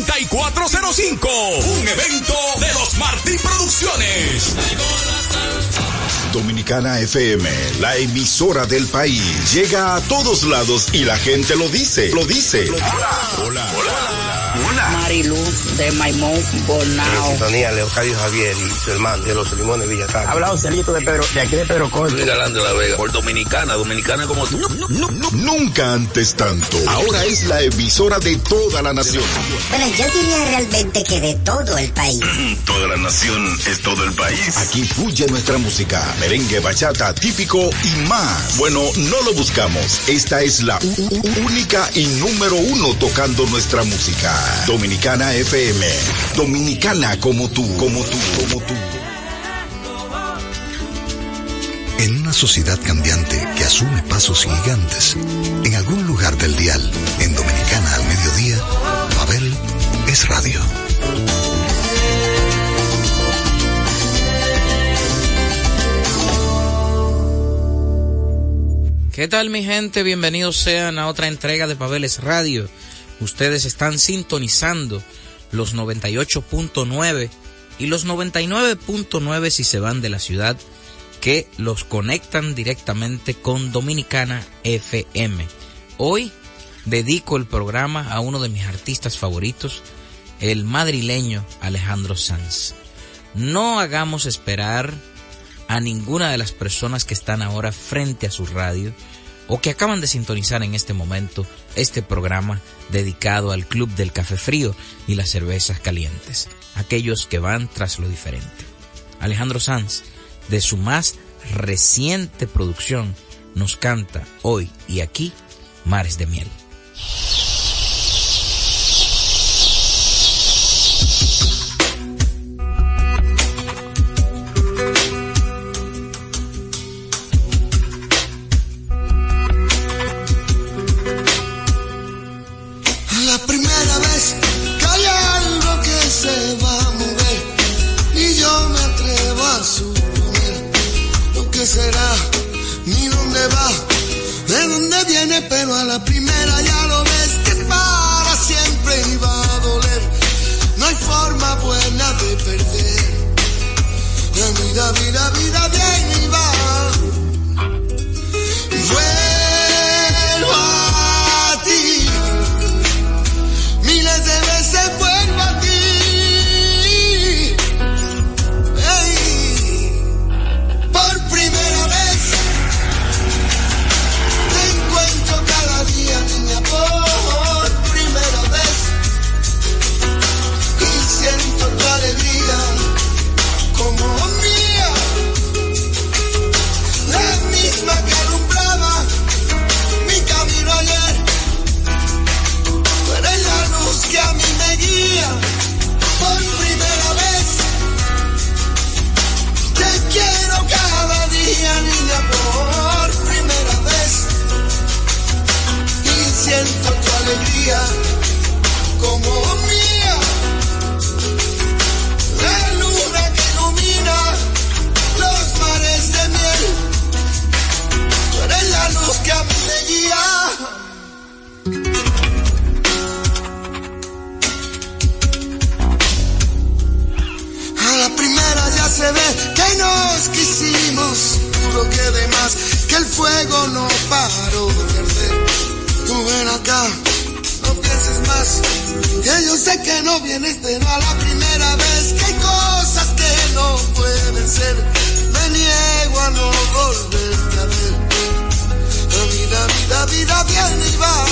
9405. Un evento de los Martín Producciones. Dominicana FM, la emisora del país, llega a todos lados y la gente lo dice, lo dice. Hola, hola, hola. Marilu de Maimón Bonao. Sintonía Leocadio Javier y su hermano de los Limones Villatán. Habla Celito de Pedro, de aquí de Pedro Corto. Luis Galán de la Vega, por Dominicana, Dominicana como tú. Nunca antes tanto. Ahora es la emisora de toda la nación. Bueno, yo diría realmente que de todo el país. toda la nación es todo el país. Aquí fluye nuestra música merengue, bachata, típico y más. Bueno, no lo buscamos. Esta es la única y número uno tocando nuestra música. Dominicana FM. Dominicana como tú, como tú, como tú. En una sociedad cambiante que asume pasos gigantes, en algún lugar del dial, en Dominicana al mediodía, Mabel es radio. ¿Qué tal mi gente? Bienvenidos sean a otra entrega de Pabeles Radio. Ustedes están sintonizando los 98.9 y los 99.9 si se van de la ciudad que los conectan directamente con Dominicana FM. Hoy dedico el programa a uno de mis artistas favoritos, el madrileño Alejandro Sanz. No hagamos esperar a ninguna de las personas que están ahora frente a su radio o que acaban de sintonizar en este momento este programa dedicado al Club del Café Frío y las cervezas calientes, aquellos que van tras lo diferente. Alejandro Sanz, de su más reciente producción, nos canta hoy y aquí Mares de Miel. vida viene y.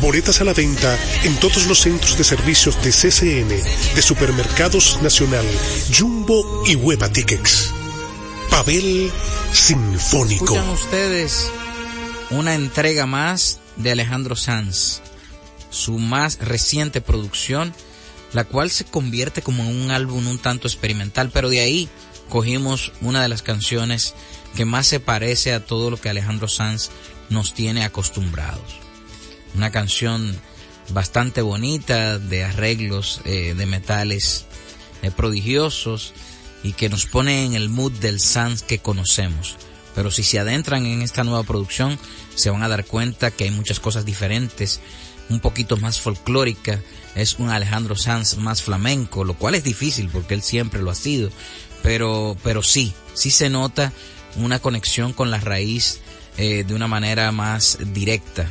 Boletas a la venta en todos los centros de servicios de CCN, de Supermercados Nacional, Jumbo y Hueva Tickets. Pavel Sinfónico. Escuchan ustedes una entrega más de Alejandro Sanz, su más reciente producción, la cual se convierte como en un álbum un tanto experimental, pero de ahí cogimos una de las canciones que más se parece a todo lo que Alejandro Sanz nos tiene acostumbrados. Una canción bastante bonita, de arreglos eh, de metales eh, prodigiosos y que nos pone en el mood del Sanz que conocemos. Pero si se adentran en esta nueva producción, se van a dar cuenta que hay muchas cosas diferentes, un poquito más folclórica, es un Alejandro Sanz más flamenco, lo cual es difícil porque él siempre lo ha sido, pero, pero sí, sí se nota una conexión con la raíz eh, de una manera más directa.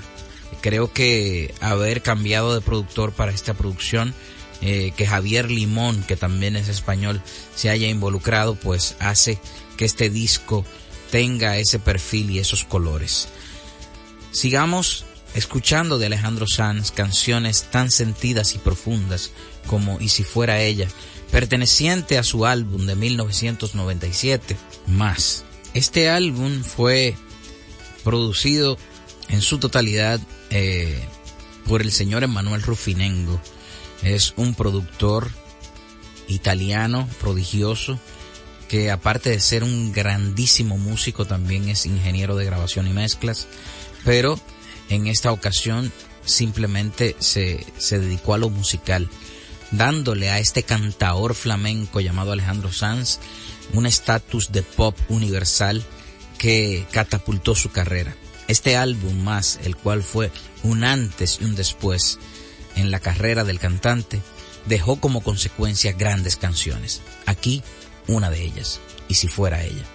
Creo que haber cambiado de productor para esta producción, eh, que Javier Limón, que también es español, se haya involucrado, pues hace que este disco tenga ese perfil y esos colores. Sigamos escuchando de Alejandro Sanz canciones tan sentidas y profundas como Y si fuera ella, perteneciente a su álbum de 1997, Más. Este álbum fue producido en su totalidad eh, por el señor Emanuel Rufinengo. Es un productor italiano prodigioso que aparte de ser un grandísimo músico también es ingeniero de grabación y mezclas, pero en esta ocasión simplemente se, se dedicó a lo musical, dándole a este cantaor flamenco llamado Alejandro Sanz un estatus de pop universal que catapultó su carrera. Este álbum más, el cual fue un antes y un después en la carrera del cantante, dejó como consecuencia grandes canciones. Aquí, una de ellas, y si fuera ella.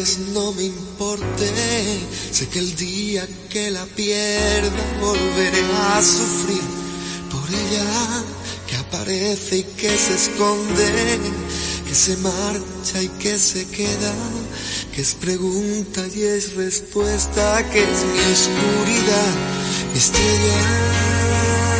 Veces no me importe, sé que el día que la pierda volveré a sufrir por ella, que aparece y que se esconde, que se marcha y que se queda, que es pregunta y es respuesta, que es mi oscuridad, mi estrella.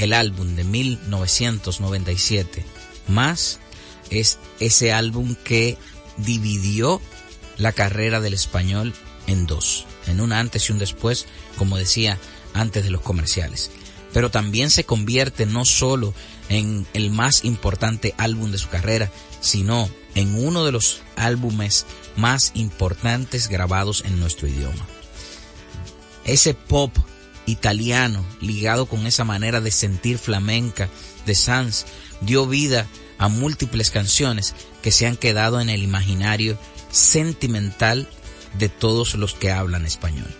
el álbum de 1997 más es ese álbum que dividió la carrera del español en dos, en un antes y un después, como decía antes de los comerciales. Pero también se convierte no solo en el más importante álbum de su carrera, sino en uno de los álbumes más importantes grabados en nuestro idioma. Ese pop italiano ligado con esa manera de sentir flamenca de Sanz dio vida a múltiples canciones que se han quedado en el imaginario sentimental de todos los que hablan español.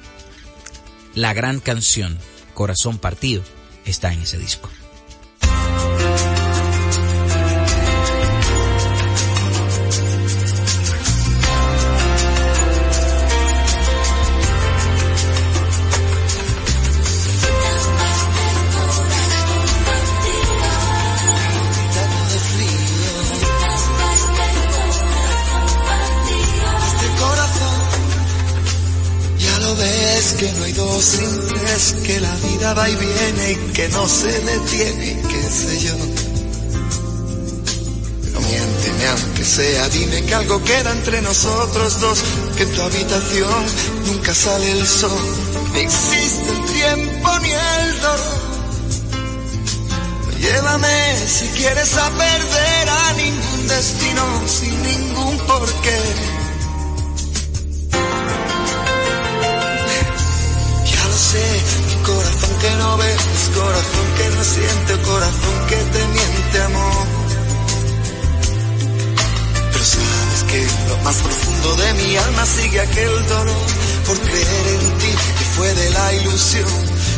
La gran canción Corazón Partido está en ese disco. No se detiene, qué sé yo. Pero miénteme aunque sea, dime que algo queda entre nosotros dos, que en tu habitación nunca sale el sol, ni existe el tiempo ni el dolor. Llévame si quieres a perder a ningún destino sin ningún porqué. que no ves, corazón que no siente, corazón que te miente, amor. Pero sabes que lo más profundo de mi alma sigue aquel dolor por creer en ti que fue de la ilusión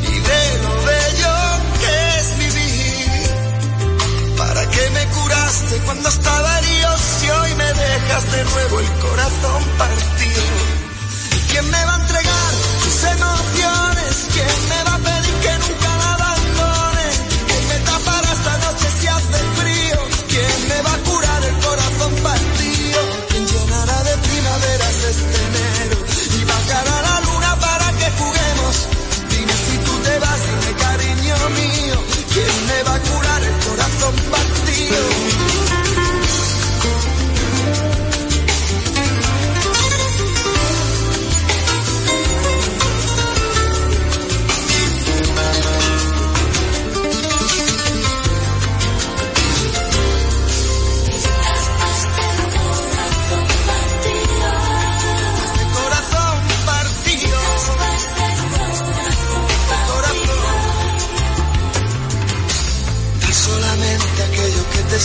y de lo bello que es vivir. ¿Para qué me curaste cuando estaba herido si hoy me dejas de nuevo el corazón partido? y ¿Quién me va a que nunca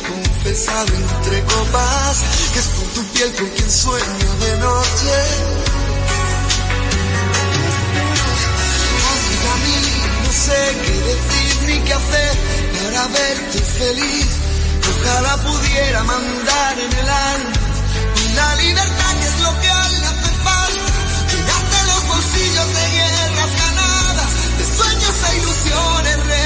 confesado entre copas que es con tu piel con quien sueño de noche. Pues a mí no sé qué decir ni qué hacer para verte feliz. Ojalá pudiera mandar en el alma la libertad que es lo que hoy le hace falta. Llenarte los bolsillos de guerras ganadas, de sueños e ilusiones reales.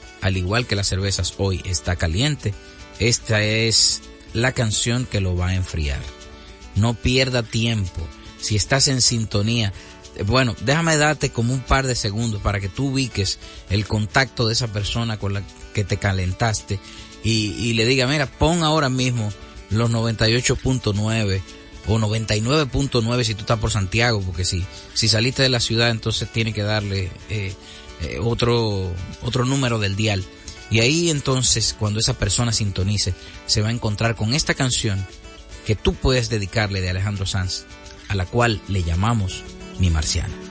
al igual que las cervezas hoy está caliente, esta es la canción que lo va a enfriar. No pierda tiempo. Si estás en sintonía, eh, bueno, déjame darte como un par de segundos para que tú ubiques el contacto de esa persona con la que te calentaste y, le diga, mira, pon ahora mismo los 98.9 o 99.9 si tú estás por Santiago, porque si, si saliste de la ciudad entonces tiene que darle eh, eh, otro, otro número del dial. Y ahí entonces cuando esa persona sintonice se va a encontrar con esta canción que tú puedes dedicarle de Alejandro Sanz, a la cual le llamamos Mi Marciana.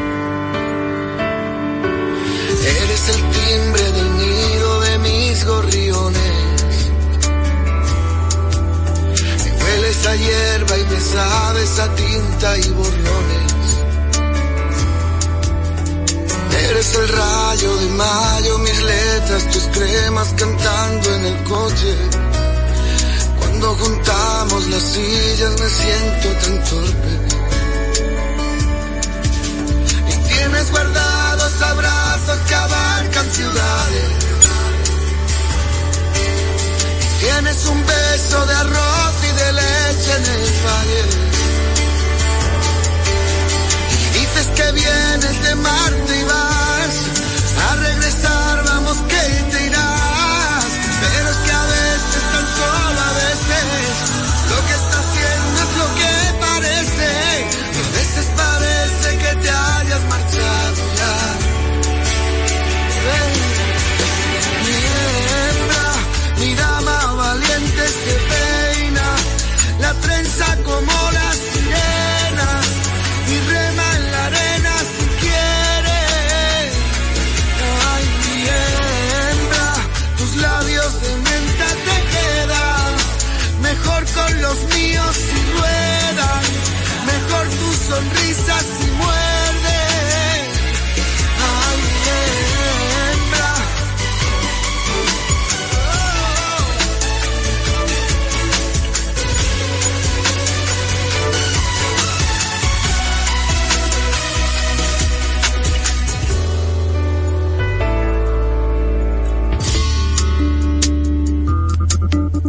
Gorriones. Me hueles a hierba y me sabes a tinta y borrones. Eres el rayo de mayo, mis letras, tus cremas cantando en el coche. Cuando juntamos las sillas me siento tan torpe. Y tienes guardados abrazos que abarcan ciudades. Tienes un beso de arroz y de leche en el valle. Y dices que vienes de Marte y vas como la sirena, y rema en la arena si quiere. Ay, mi hembra, tus labios de menta te quedan, mejor con los míos si ruedan, mejor tu sonrisa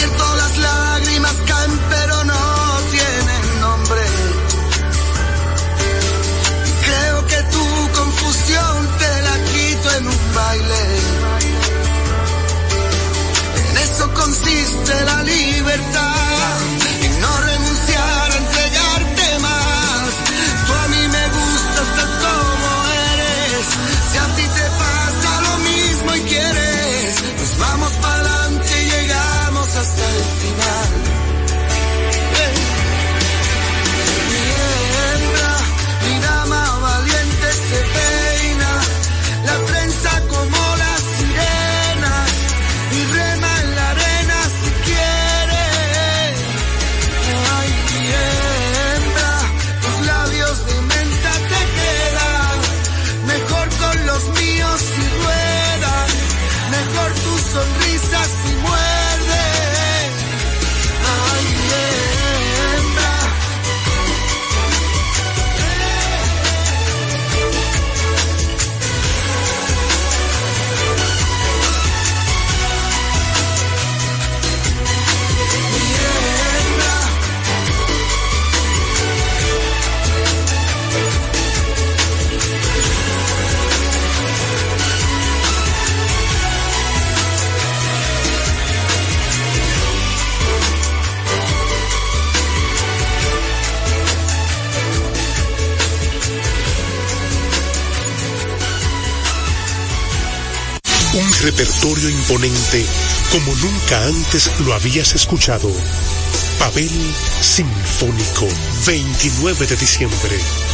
Las lágrimas caen pero no tienen nombre. Creo que tu confusión te la quito en un baile. En eso consiste la libertad. Hasta el. Imponente como nunca antes lo habías escuchado. Pavel Sinfónico, 29 de diciembre,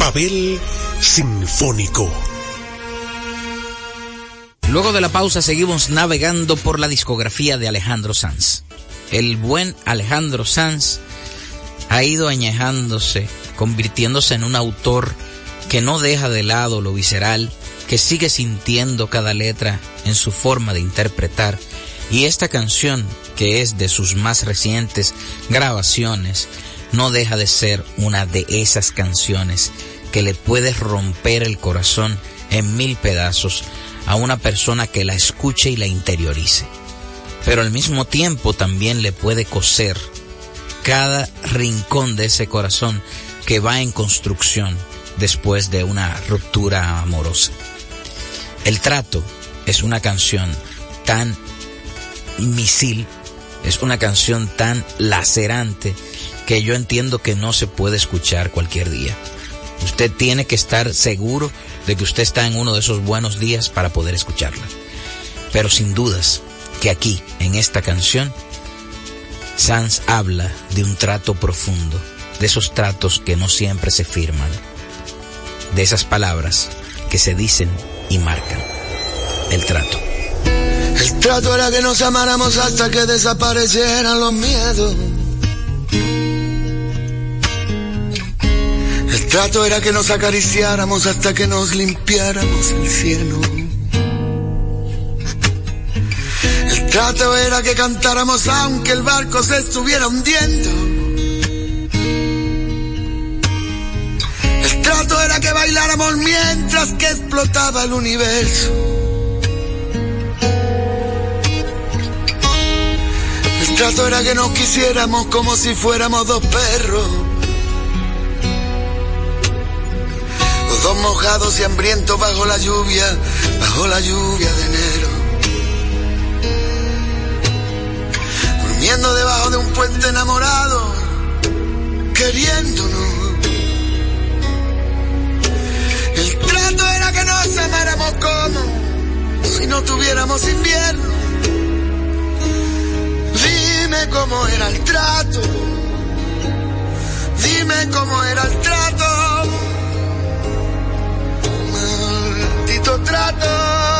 Pavel Sinfónico. Luego de la pausa seguimos navegando por la discografía de Alejandro Sanz. El buen Alejandro Sanz ha ido añejándose, convirtiéndose en un autor que no deja de lado lo visceral, que sigue sintiendo cada letra en su forma de interpretar. Y esta canción, que es de sus más recientes grabaciones, no deja de ser una de esas canciones que le puede romper el corazón en mil pedazos a una persona que la escuche y la interiorice. Pero al mismo tiempo también le puede coser cada rincón de ese corazón que va en construcción después de una ruptura amorosa. El trato es una canción tan misil, es una canción tan lacerante que yo entiendo que no se puede escuchar cualquier día. Usted tiene que estar seguro de que usted está en uno de esos buenos días para poder escucharla. Pero sin dudas que aquí, en esta canción, Sanz habla de un trato profundo, de esos tratos que no siempre se firman, de esas palabras que se dicen y marcan el trato. El trato era que nos amáramos hasta que desaparecieran los miedos. Trato era que nos acariciáramos hasta que nos limpiáramos el cielo. El trato era que cantáramos aunque el barco se estuviera hundiendo. El trato era que bailáramos mientras que explotaba el universo. El trato era que nos quisiéramos como si fuéramos dos perros. Mojados y hambrientos bajo la lluvia, bajo la lluvia de enero. Durmiendo debajo de un puente enamorado, queriéndonos. El trato era que nos amáramos como si no tuviéramos invierno. Dime cómo era el trato. Dime cómo era el trato. Maldito trato.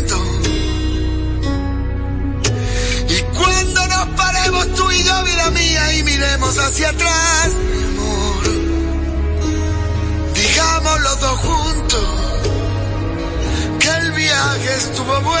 Y miremos hacia atrás, mi amor, digamos los dos juntos que el viaje estuvo bueno.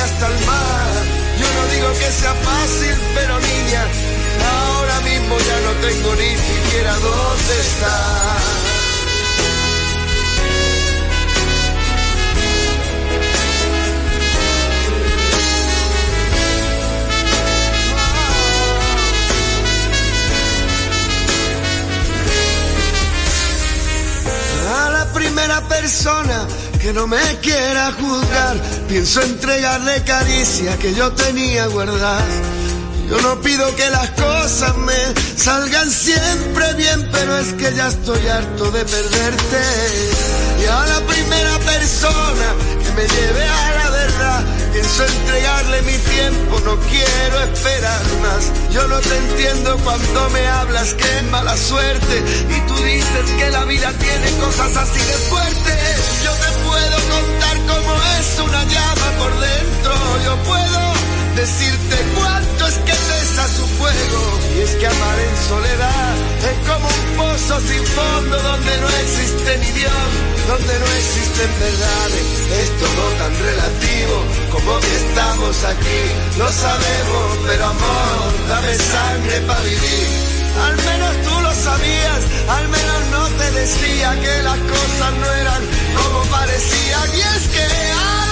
hasta el mar. Yo no digo que sea fácil, pero niña, ahora mismo ya no tengo ni siquiera dónde estar. primera persona que no me quiera juzgar. Pienso entregarle caricia que yo tenía guardada. Yo no pido que las cosas me salgan siempre bien, pero es que ya estoy harto de perderte. Y a la primera persona que me lleve a la verdad, pienso entregarle mi tiempo, no quiero esperar más. Yo no te entiendo cuando me hablas que es mala suerte y tú dices que la vida tiene cosas así de fuertes. por dentro. Yo puedo decirte cuánto es que pesa su fuego. Y es que amar en soledad es como un pozo sin fondo donde no existe ni Dios, donde no existen verdades. Es todo tan relativo como que estamos aquí. Lo sabemos, pero amor, dame sangre para vivir. Al menos tú lo sabías, al menos no te decía que las cosas no eran como parecían. Y es que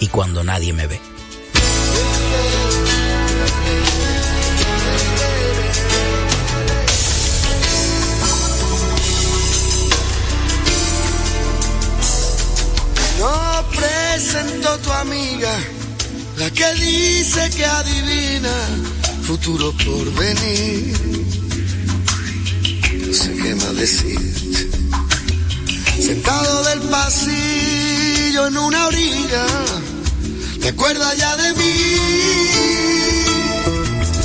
y cuando nadie me ve. No presento tu amiga, la que dice que adivina futuro por venir. No sé qué más decirte. Sentado del pasillo en una orilla, ¿te acuerdas ya de mí?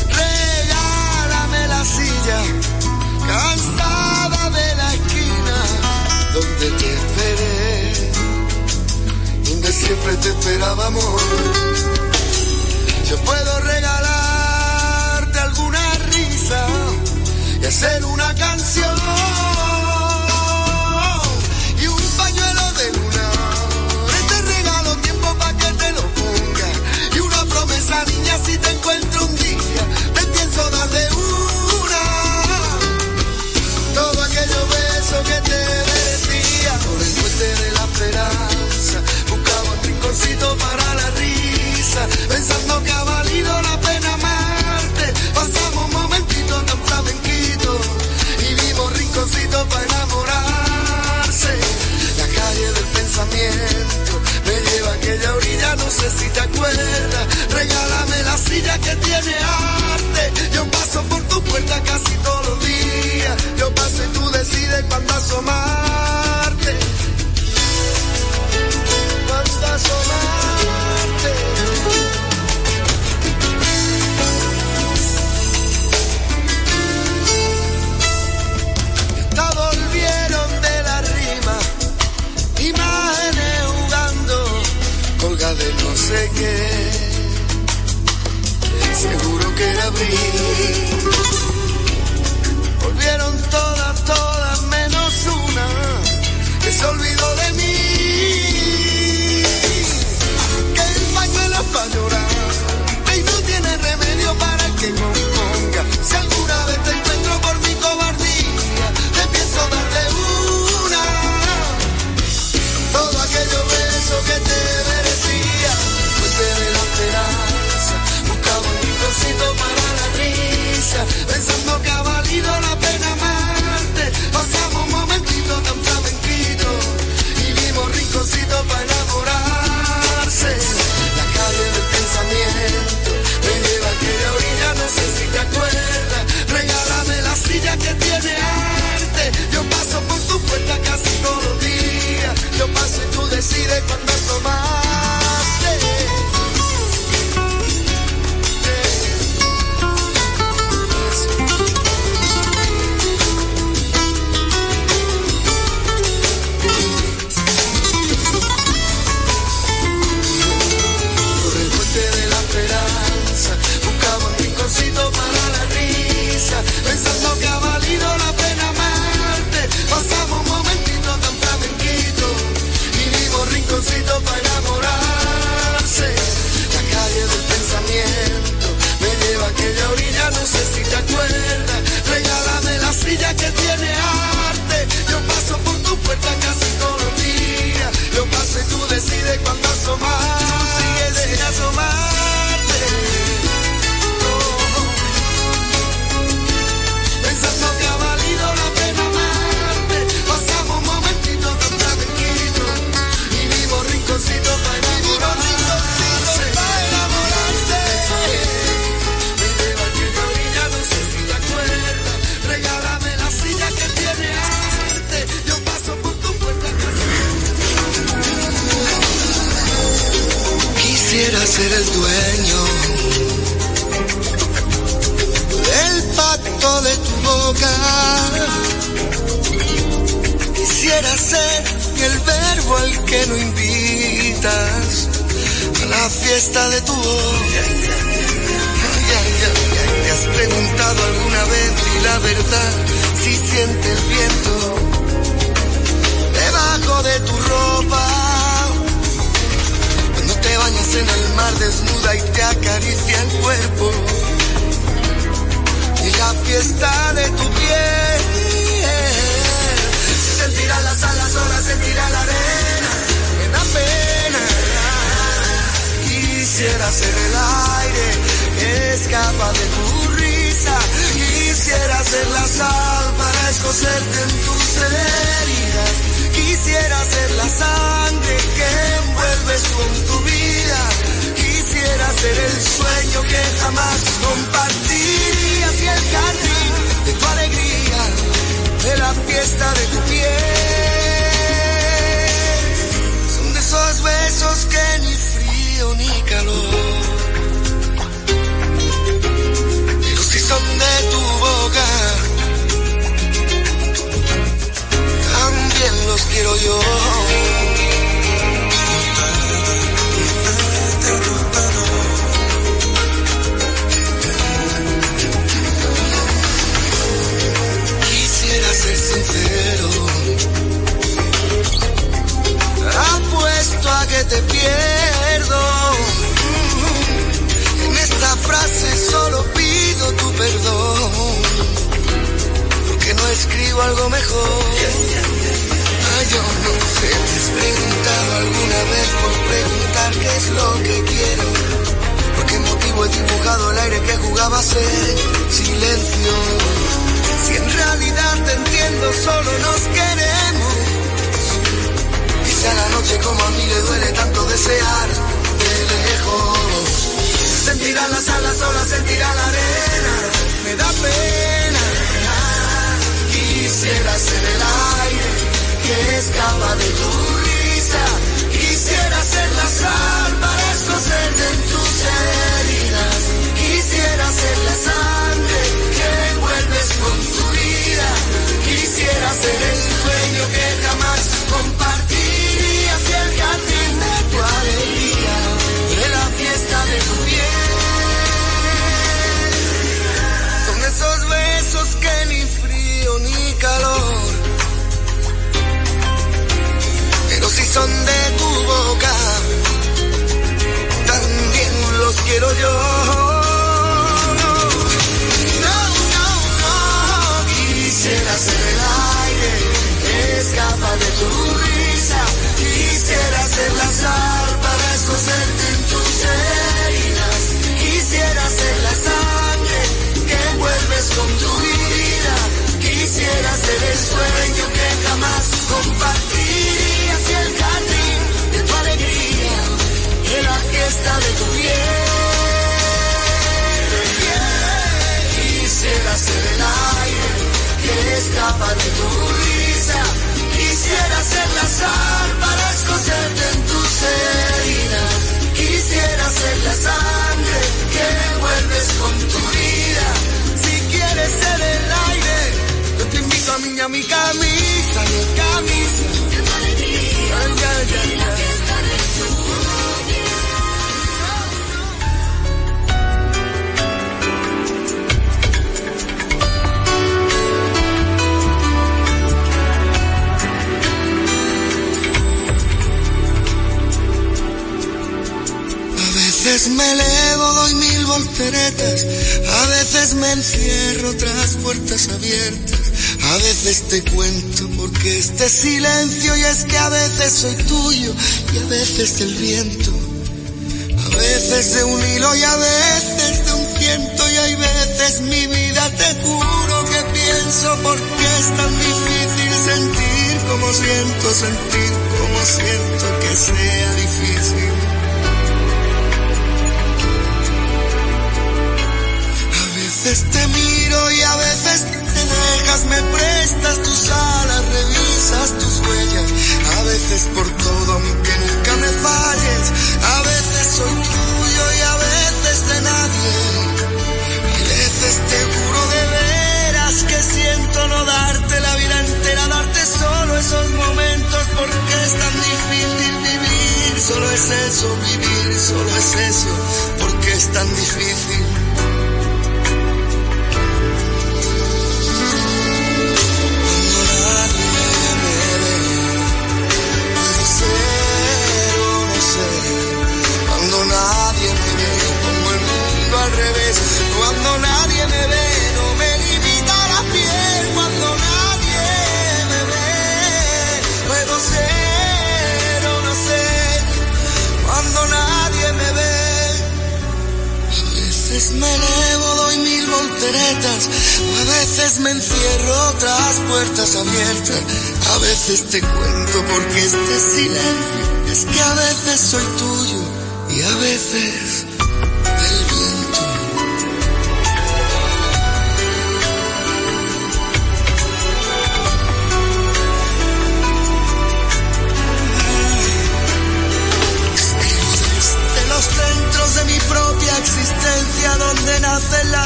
Regálame la silla, cansada de la esquina donde te esperé donde siempre te esperaba amor. Yo puedo regalarte tiene arte. Yo paso por tu puerta casi todos los días. Yo paso y tú decides cuándo asomarte. Cuándo asomarte. Ya volvieron de la rima. Imágenes jugando. Colga de no sé qué que volvieron todas, todas menos una que se olvidó de mí. Que el pañuelo es para llorar y no tiene remedio para que componga. Si alguna vez te para la escapa de tu risa. Quisiera ser la sal para escocerte en tus heridas. Quisiera ser la sangre que envuelves con tu vida. Quisiera ser el sueño que jamás compartirías y el jardín de tu alegría, de la fiesta de tu piel. Son de esos besos que ni frío ni calor. Los quiero yo. Quisiera ser sincero. Apuesto a que te pierdo. En esta frase solo pido tu perdón. Porque no escribo algo mejor. Yo no sé, te has preguntado alguna vez por preguntar qué es lo que quiero. ¿Por qué motivo he dibujado el aire que jugaba a ser silencio? Si en realidad te entiendo, solo nos queremos. Y a la noche como a mí le duele tanto desear de lejos. Sentirá las alas solas, sentirá la arena, me da pena. Quisiera ser el aire escapa de tu risa. Quisiera ser la sal para escocerte en tus heridas. Quisiera ser la sangre que envuelves con tu vida. Quisiera ser el sueño que jamás compartirías veces el viento. A veces de un hilo y a veces de un ciento y hay veces mi vida te juro que pienso porque es tan difícil sentir como siento sentir como siento que sea difícil. A veces te miro y a veces te dejas, me prestas tus alas, revisas tus huellas, a veces por eso, vivir, solo es eso, porque es tan difícil. Cuando nadie me ve, pongo el mundo al revés. Cuando nadie me ve, no me veces me elevo, doy mil volteretas. A veces me encierro tras puertas abiertas. A veces te cuento porque este silencio es que a veces soy tuyo y a veces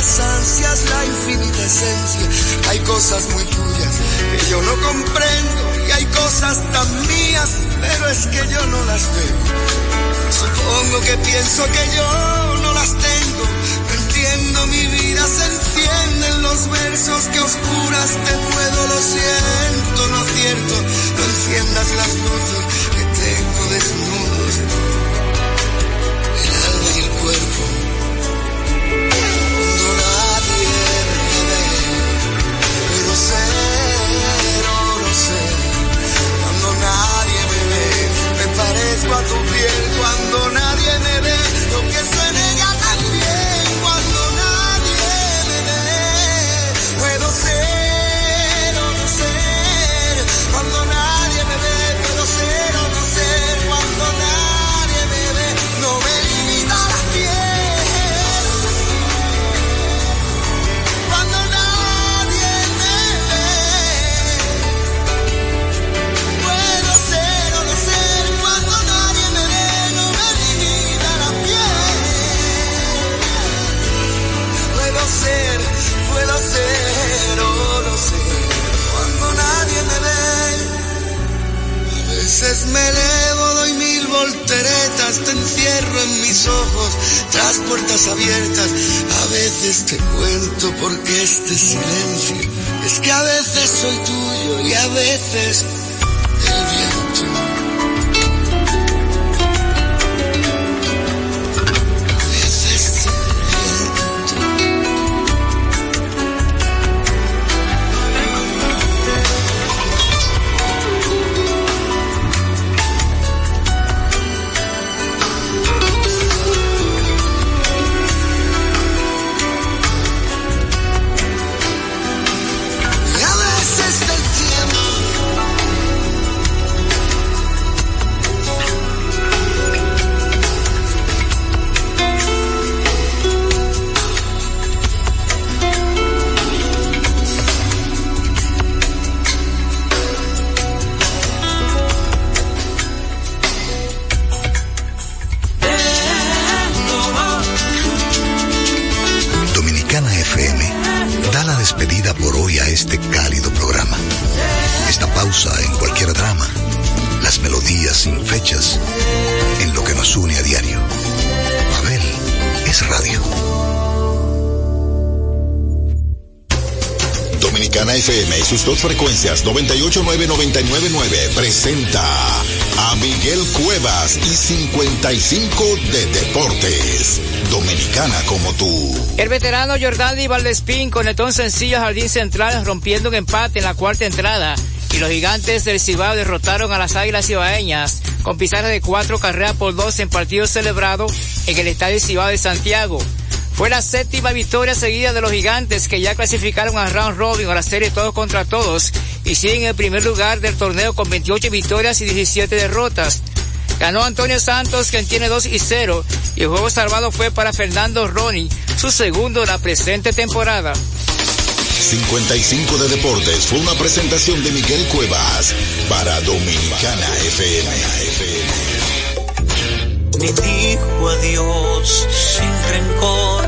las ansias, la infinita esencia. Hay cosas muy tuyas que yo no comprendo y hay cosas tan mías, pero es que yo no las veo. Supongo que pienso que yo no las tengo. No entiendo mi vida, se encienden los versos que oscuras te puedo, lo siento, no acierto. No enciendas las luces que tengo desnudos. Cálido programa. Esta pausa en cualquier drama, las melodías sin fechas, en lo que nos une a diario. Abel es radio. Dominicana FM y sus dos frecuencias 989-999 presenta a Miguel Cuevas y 55 de Deportes. Dominicana como tú. El veterano Jordani Valdespín conectó un sencillo jardín central rompiendo un empate en la cuarta entrada y los gigantes del Cibao derrotaron a las Águilas Cibaeñas con pizarra de cuatro carreras por dos en partido celebrado en el Estadio Cibao de Santiago. Fue la séptima victoria seguida de los gigantes que ya clasificaron a round robin a la serie todos contra todos y siguen en el primer lugar del torneo con 28 victorias y 17 derrotas. Ganó Antonio Santos quien tiene 2 y 0 y el juego salvado fue para Fernando Roni, su segundo de la presente temporada. 55 de Deportes fue una presentación de Miguel Cuevas para Dominicana FM. Me dijo adiós sin rencor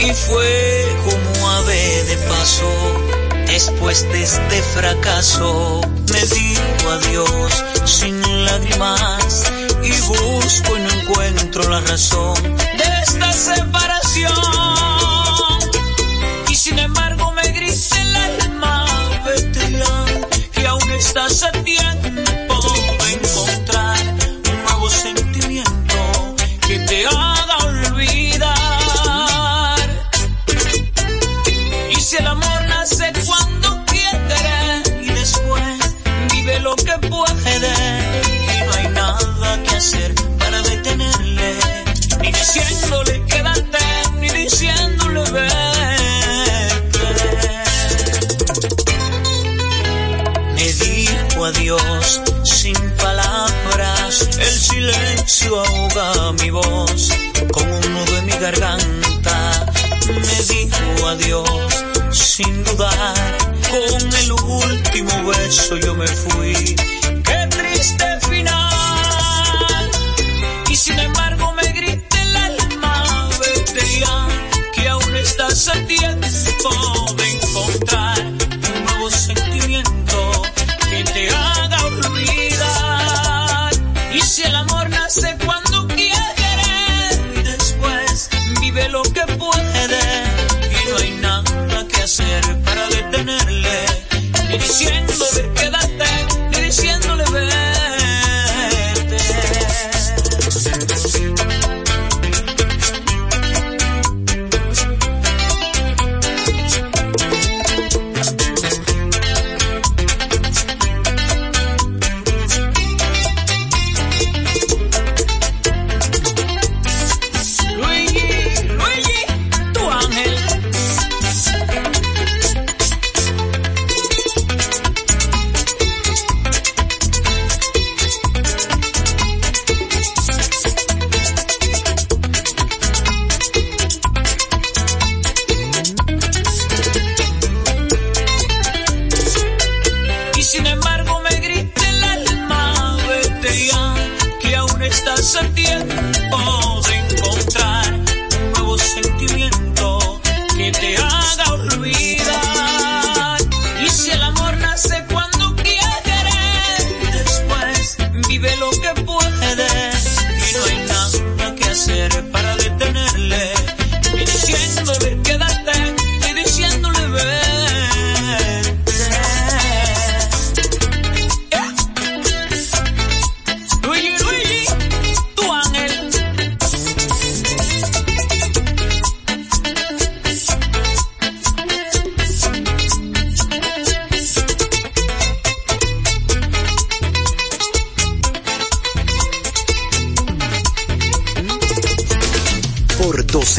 y fue como ave de paso. Después de este fracaso me dijo adiós sin lágrimas y busco y no encuentro la razón de esta separación. Y sin embargo me grita el alma, vete ya, que aún estás a tiempo y no hay nada que hacer para detenerle, ni diciéndole quédate, ni diciéndole vete. Me dijo adiós sin palabras, el silencio ahoga mi voz con un nudo en mi garganta. Me dijo adiós sin dudar, con el último beso yo me fui. Qué triste final. Y sin embargo me grita el alma, vete ya, que aún estás a tiempo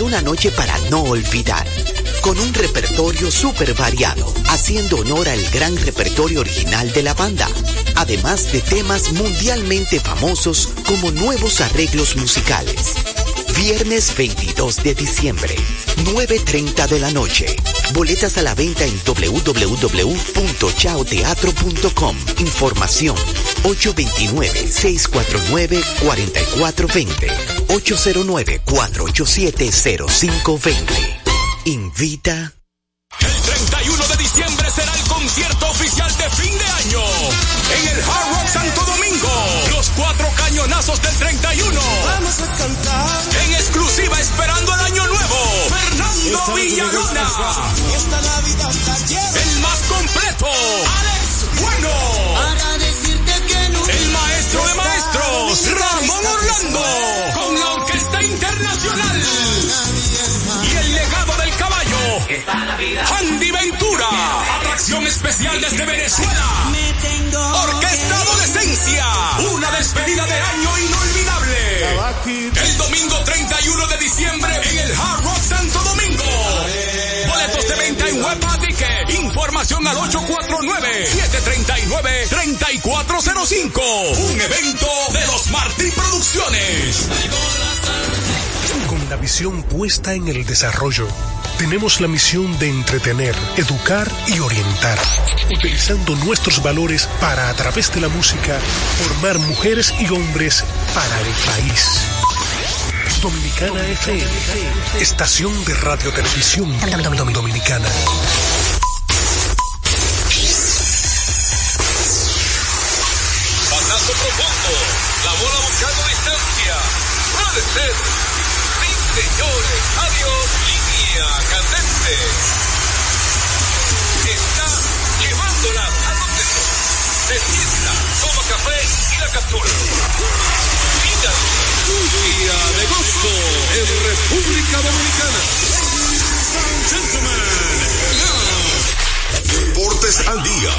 Una noche para no olvidar, con un repertorio súper variado, haciendo honor al gran repertorio original de la banda, además de temas mundialmente famosos como nuevos arreglos musicales. Viernes 22 de diciembre, 9.30 de la noche. Boletas a la venta en www.chaoteatro.com. Información 829-649-4420. 809-487-0520. Invita. El 31 de diciembre será el concierto oficial de fin de año en el Hard Rock Santo Domingo. Los cuatro cañonazos del 31. Vamos a cantar. En exclusiva esperando el año nuevo. Fernando Villalona. Esta Navidad. El más completo. Alex Bueno. Ramón Orlando. Con la Orquesta Internacional. Y el legado del caballo. Andy Ventura. Atracción especial desde Venezuela. Orquesta Adolescencia. Una despedida de año inolvidable. El domingo 31 de diciembre Información al 849-739-3405. Un evento de los Martí Producciones. Con la visión puesta en el desarrollo, tenemos la misión de entretener, educar y orientar, utilizando nuestros valores para, a través de la música, formar mujeres y hombres para el país. Dominicana FM, estación de radio televisión dominicana. Línea candente. Está llevándola a donde sienta, toma café y la captura. Mira. Día de gozo en República Dominicana. Deportes al día.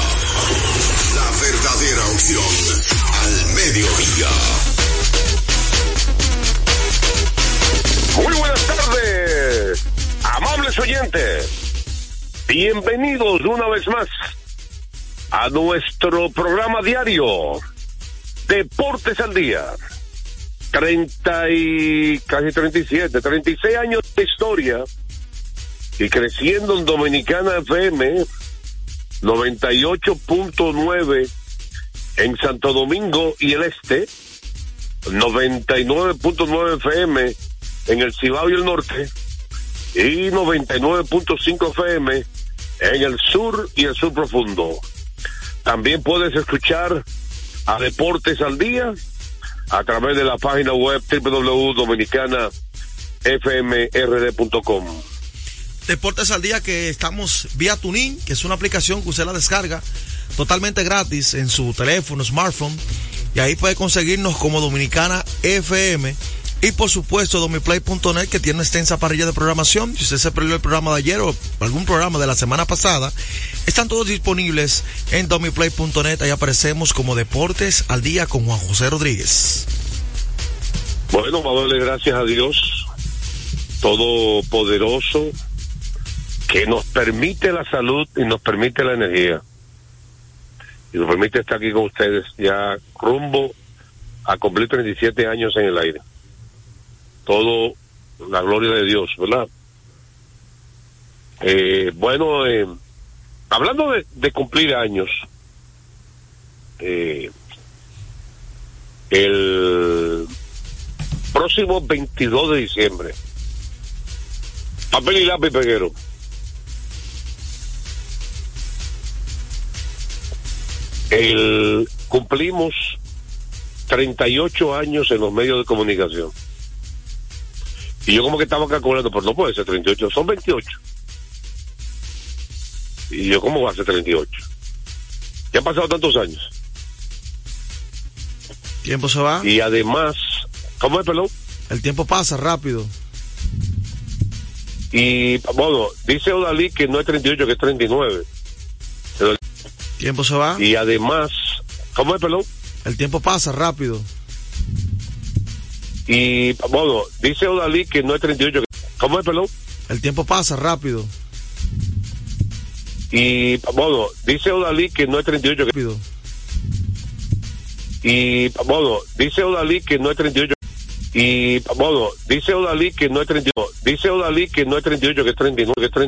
La verdadera opción al mediodía. Muy buenas tardes, amables oyentes. Bienvenidos una vez más a nuestro programa diario Deportes al Día. 30 y casi 37, 36 años de historia y creciendo en Dominicana FM 98.9 en Santo Domingo y el Este, 99.9 FM en el Cibao y el Norte y 99.5 FM en el sur y el sur profundo. También puedes escuchar a Deportes al Día a través de la página web www.dominicanafmrd.com. Deportes al Día que estamos vía Tunin, que es una aplicación que usted la descarga totalmente gratis en su teléfono, smartphone, y ahí puede conseguirnos como Dominicana FM. Y por supuesto, domiplay.net, que tiene una extensa parrilla de programación. Si usted se perdió el programa de ayer o algún programa de la semana pasada, están todos disponibles en domiplay.net. Ahí aparecemos como Deportes al Día con Juan José Rodríguez. Bueno, vamos a darle gracias a Dios, Todopoderoso, que nos permite la salud y nos permite la energía. Y nos permite estar aquí con ustedes ya rumbo a cumplir 37 años en el aire. Todo la gloria de Dios, ¿verdad? Eh, bueno, eh, hablando de, cumplir años, eh, el próximo 22 de diciembre, papel y lápiz peguero. El, cumplimos 38 años en los medios de comunicación. Y yo como que estaba calculando, pues no puede ser 38, son 28. Y yo, ¿cómo va a ser 38? Ya han pasado tantos años. Tiempo se va. Y además, ¿cómo es, perdón? El tiempo pasa rápido. Y, bueno, dice Odalí que no es 38, que es 39. El tiempo se va. Y además, ¿cómo es, perdón? El tiempo pasa rápido. Y, bueno, dice Odalí que no es 38, que... ¿cómo es, perdón? El tiempo pasa rápido. Y, bueno, dice Odalí que no es 38, que... Rápido. Y, bueno, dice Odalí que no es 38. Y bueno, dice Odalí que no es 38, dice Odalí que no es 38, que es 39, que es 39.